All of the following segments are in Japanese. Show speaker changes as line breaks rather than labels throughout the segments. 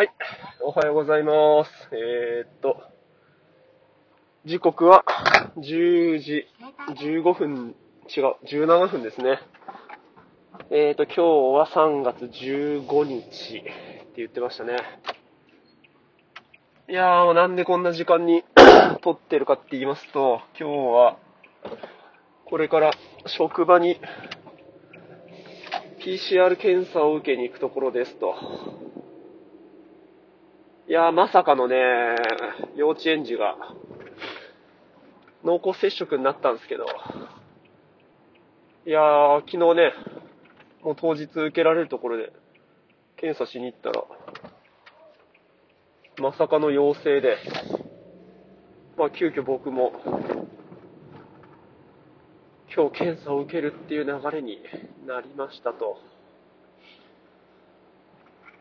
はい。おはようございます。えー、っと、時刻は10時15分、違う、17分ですね。えー、っと、今日は3月15日って言ってましたね。いやー、もうなんでこんな時間に 撮ってるかって言いますと、今日は、これから職場に PCR 検査を受けに行くところですと。いやー、まさかのね、幼稚園児が濃厚接触になったんですけど、いやー、昨日ね、もう当日受けられるところで検査しに行ったら、まさかの陽性で、まあ急遽僕も、今日検査を受けるっていう流れになりましたと。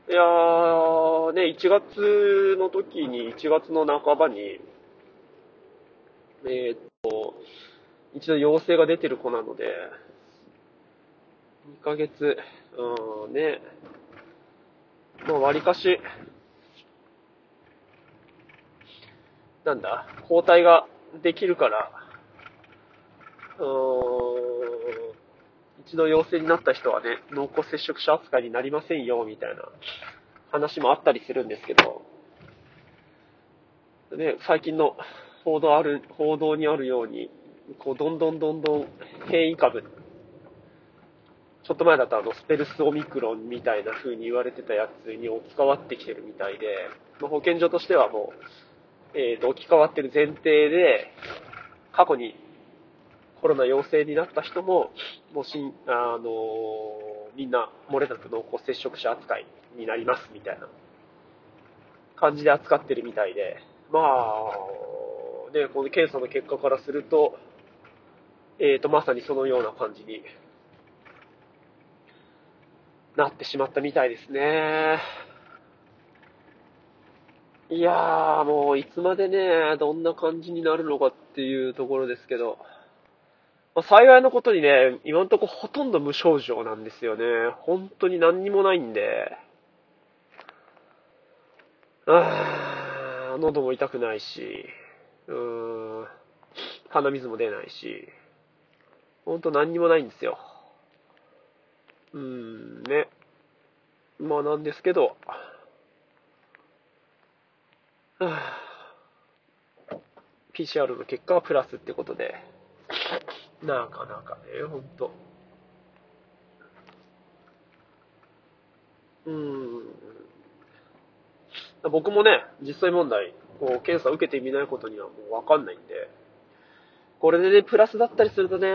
いやー、ね、1月の時に、1月の半ばに、えー、っと、一度陽性が出てる子なので、2ヶ月、うん、ね、まあ、割かし、なんだ、抗体ができるから、うん、一度陽性になった人はね、濃厚接触者扱いになりませんよ、みたいな。話もあったりするんですけど、ね、最近の報道ある、報道にあるように、こう、どんどんどんどん変異株、ちょっと前だとあの、スペルスオミクロンみたいな風に言われてたやつに置き換わってきてるみたいで、まあ、保健所としてはもう、えーと、置き換わってる前提で、過去にコロナ陽性になった人も、もうしん、あのーみんな漏れなく濃厚接触者扱いになりますみたいな感じで扱ってるみたいで、まあ、ね、この検査の結果からすると、えーと、まさにそのような感じになってしまったみたいですね。いやー、もういつまでね、どんな感じになるのかっていうところですけど、まあ、幸いのことにね、今のとこほとんど無症状なんですよね。本当に何にもないんで、あー喉も痛くないし、うーん、鼻水も出ないし、本当何にもないんですよ。うーん、ね。まあなんですけど、PCR の結果はプラスってことで、なかなかね、ほんと。うん。僕もね、実際問題、こう、検査を受けてみないことにはもうわかんないんで、これでね、プラスだったりするとね、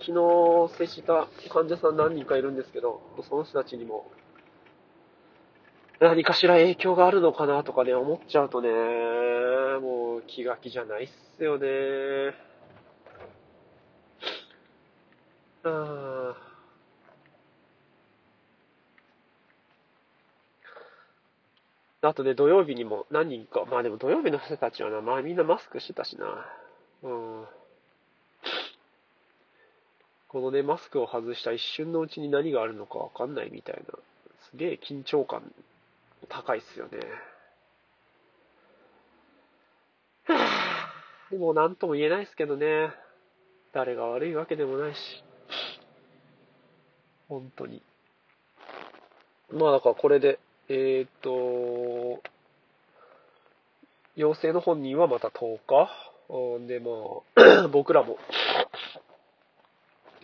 昨日接した患者さん何人かいるんですけど、その人たちにも、何かしら影響があるのかなとかね、思っちゃうとね、もう気が気じゃないっすよね。あーあとね、土曜日にも何人か、まあでも土曜日の人たちはな、まあみんなマスクしてたしな。うん。このね、マスクを外した一瞬のうちに何があるのかわかんないみたいな、すげえ緊張感高いっすよね。でも何とも言えないですけどね。誰が悪いわけでもないし。本当に。まあだからこれで、えーっと、陽性の本人はまた10日？で、まあ、僕らも、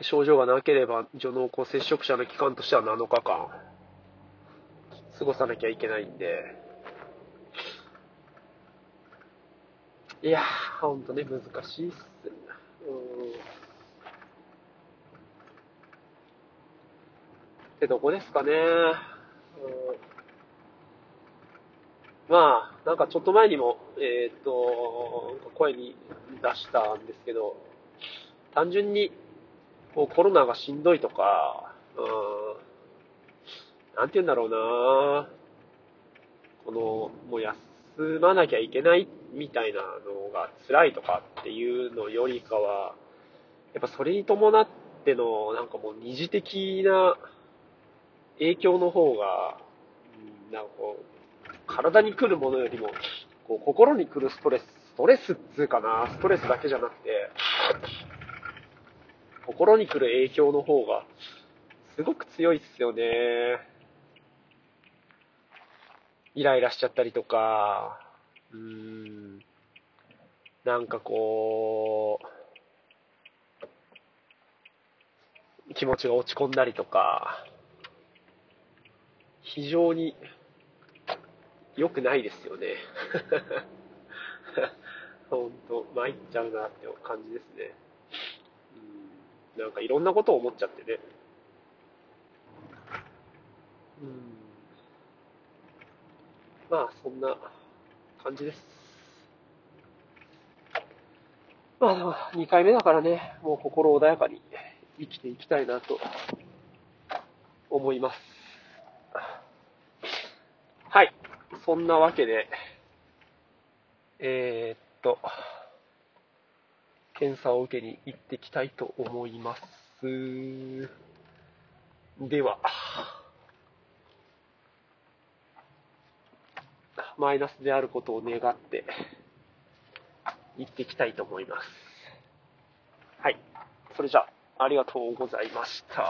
症状がなければ、除濃厚接触者の期間としては7日間、過ごさなきゃいけないんで、いやー、ほんとね、難しいっす。うん。ってどこですかね。うん。まあ、なんかちょっと前にも、えーっと、声に出したんですけど、単純に、こうコロナがしんどいとか、うん、なんて言うんだろうな。この、もう休まなきゃいけないみたいなのが辛いとかっていうのよりかは、やっぱそれに伴っての、なんかもう二次的な影響の方が、なんかこう、体に来るものよりも、こう心に来るストレス、ストレスっつうかな、ストレスだけじゃなくて、心に来る影響の方が、すごく強いっすよね。イライラしちゃったりとか、うーん、なんかこう、気持ちが落ち込んだりとか、非常に良くないですよね。ほんと、参っちゃうなって感じですね。うん、なんかいろんなことを思っちゃってね。うん、まあ、そんな感じです。まあでも、2回目だからね、もう心穏やかに生きていきたいなと思います。はい。そんなわけで、えー、っと、検査を受けに行ってきたいと思います。では、マイナスであることを願って、行ってきたいと思います。はい。それじゃあ、ありがとうございました。